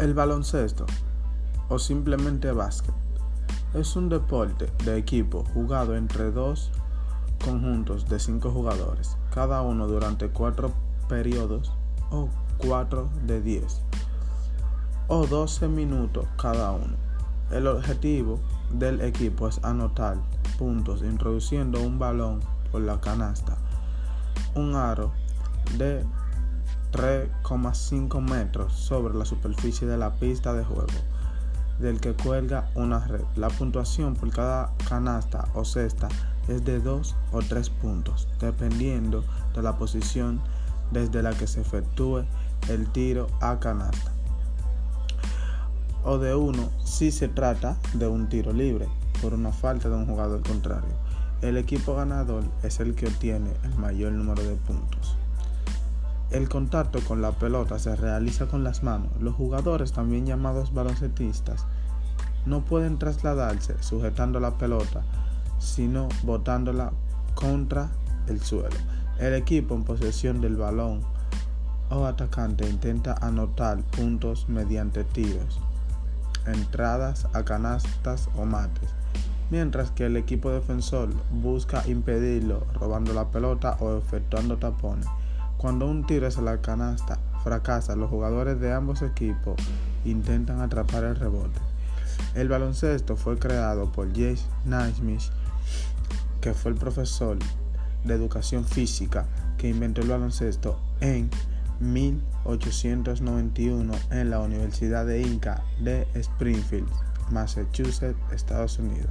El baloncesto, o simplemente básquet, es un deporte de equipo jugado entre dos conjuntos de cinco jugadores, cada uno durante cuatro periodos o cuatro de 10 o 12 minutos cada uno. El objetivo del equipo es anotar puntos introduciendo un balón por la canasta, un aro de 3,5 metros sobre la superficie de la pista de juego, del que cuelga una red. La puntuación por cada canasta o cesta es de 2 o 3 puntos, dependiendo de la posición desde la que se efectúe el tiro a canasta. O de uno si se trata de un tiro libre por una falta de un jugador contrario. El equipo ganador es el que obtiene el mayor número de puntos. El contacto con la pelota se realiza con las manos. Los jugadores, también llamados baloncetistas, no pueden trasladarse sujetando la pelota, sino botándola contra el suelo. El equipo en posesión del balón o atacante intenta anotar puntos mediante tiros, entradas a canastas o mates, mientras que el equipo defensor busca impedirlo robando la pelota o efectuando tapones. Cuando un tiro hacia la canasta fracasa, los jugadores de ambos equipos intentan atrapar el rebote. El baloncesto fue creado por Jay Naismith, que fue el profesor de educación física que inventó el baloncesto en 1891 en la Universidad de Inca de Springfield, Massachusetts, Estados Unidos.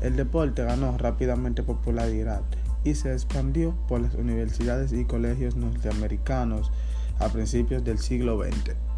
El deporte ganó rápidamente popularidad y se expandió por las universidades y colegios norteamericanos a principios del siglo XX.